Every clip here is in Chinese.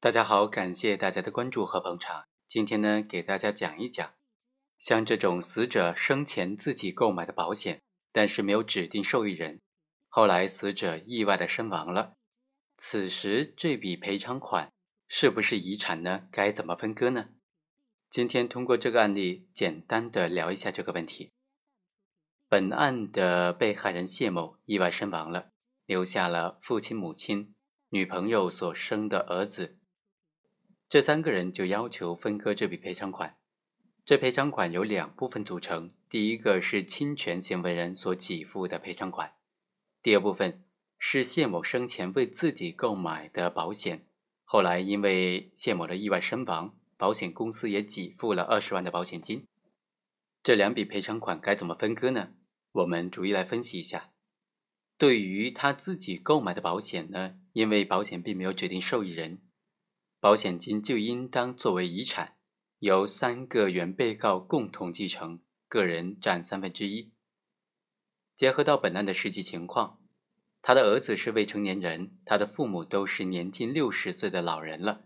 大家好，感谢大家的关注和捧场。今天呢，给大家讲一讲，像这种死者生前自己购买的保险，但是没有指定受益人，后来死者意外的身亡了，此时这笔赔偿款是不是遗产呢？该怎么分割呢？今天通过这个案例，简单的聊一下这个问题。本案的被害人谢某意外身亡了，留下了父亲、母亲、女朋友所生的儿子。这三个人就要求分割这笔赔偿款。这赔偿款由两部分组成：第一个是侵权行为人所给付的赔偿款；第二部分是谢某生前为自己购买的保险。后来因为谢某的意外身亡，保险公司也给付了二十万的保险金。这两笔赔偿款该怎么分割呢？我们逐一来分析一下。对于他自己购买的保险呢，因为保险并没有指定受益人。保险金就应当作为遗产，由三个原被告共同继承，个人占三分之一。结合到本案的实际情况，他的儿子是未成年人，他的父母都是年近六十岁的老人了，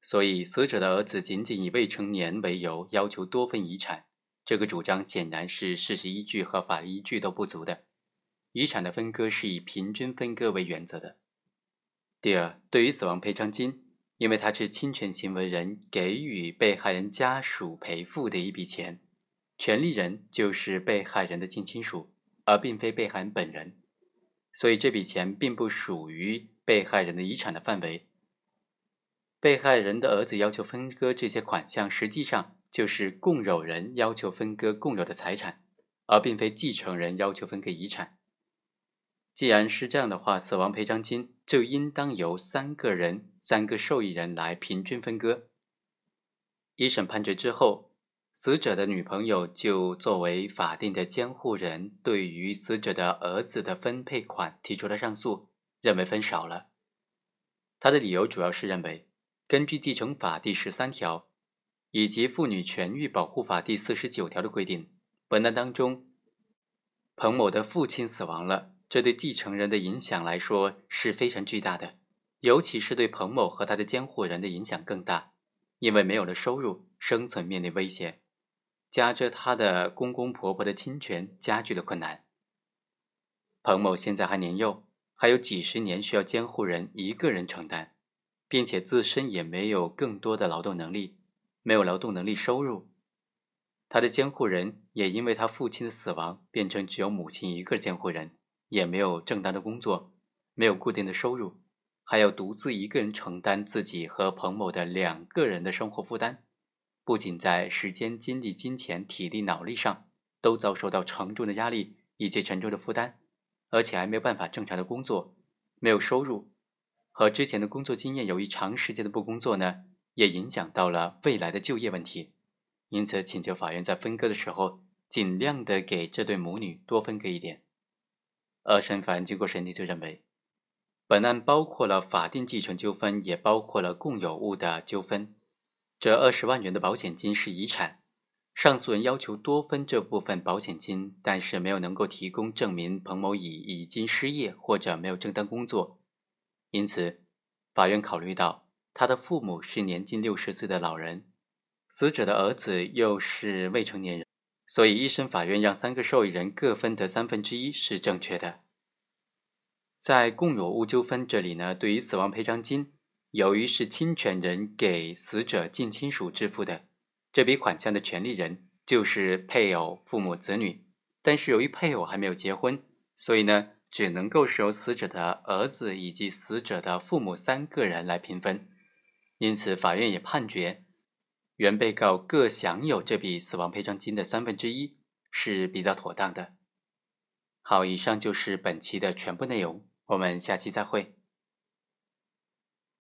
所以死者的儿子仅仅以未成年为由要求多分遗产，这个主张显然是事实依据和法律依据都不足的。遗产的分割是以平均分割为原则的。第二，对于死亡赔偿金，因为它是侵权行为人给予被害人家属赔付的一笔钱，权利人就是被害人的近亲属，而并非被害人本人，所以这笔钱并不属于被害人的遗产的范围。被害人的儿子要求分割这些款项，实际上就是共有人要求分割共有的财产，而并非继承人要求分割遗产。既然是这样的话，死亡赔偿金就应当由三个人、三个受益人来平均分割。一审判决之后，死者的女朋友就作为法定的监护人，对于死者的儿子的分配款提出了上诉，认为分少了。他的理由主要是认为，根据继承法第十三条以及妇女权益保护法第四十九条的规定，本案当中，彭某的父亲死亡了。这对继承人的影响来说是非常巨大的，尤其是对彭某和他的监护人的影响更大，因为没有了收入，生存面临威胁，加之他的公公婆婆的侵权，加剧了困难。彭某现在还年幼，还有几十年需要监护人一个人承担，并且自身也没有更多的劳动能力，没有劳动能力收入，他的监护人也因为他父亲的死亡，变成只有母亲一个监护人。也没有正当的工作，没有固定的收入，还要独自一个人承担自己和彭某的两个人的生活负担，不仅在时间、精力、金钱、体力、脑力上都遭受到沉重的压力以及沉重的负担，而且还没有办法正常的工作，没有收入，和之前的工作经验由于长时间的不工作呢，也影响到了未来的就业问题，因此请求法院在分割的时候，尽量的给这对母女多分割一点。二审法院经过审理，就认为，本案包括了法定继承纠纷，也包括了共有物的纠纷。这二十万元的保险金是遗产，上诉人要求多分这部分保险金，但是没有能够提供证明彭某乙已经失业或者没有正当工作。因此，法院考虑到他的父母是年近六十岁的老人，死者的儿子又是未成年人。所以，一审法院让三个受益人各分得三分之一是正确的。在共有物纠纷这里呢，对于死亡赔偿金，由于是侵权人给死者近亲属支付的，这笔款项的权利人就是配偶、父母、子女。但是由于配偶还没有结婚，所以呢，只能够是由死者的儿子以及死者的父母三个人来平分。因此，法院也判决。原被告各享有这笔死亡赔偿金的三分之一是比较妥当的。好，以上就是本期的全部内容，我们下期再会。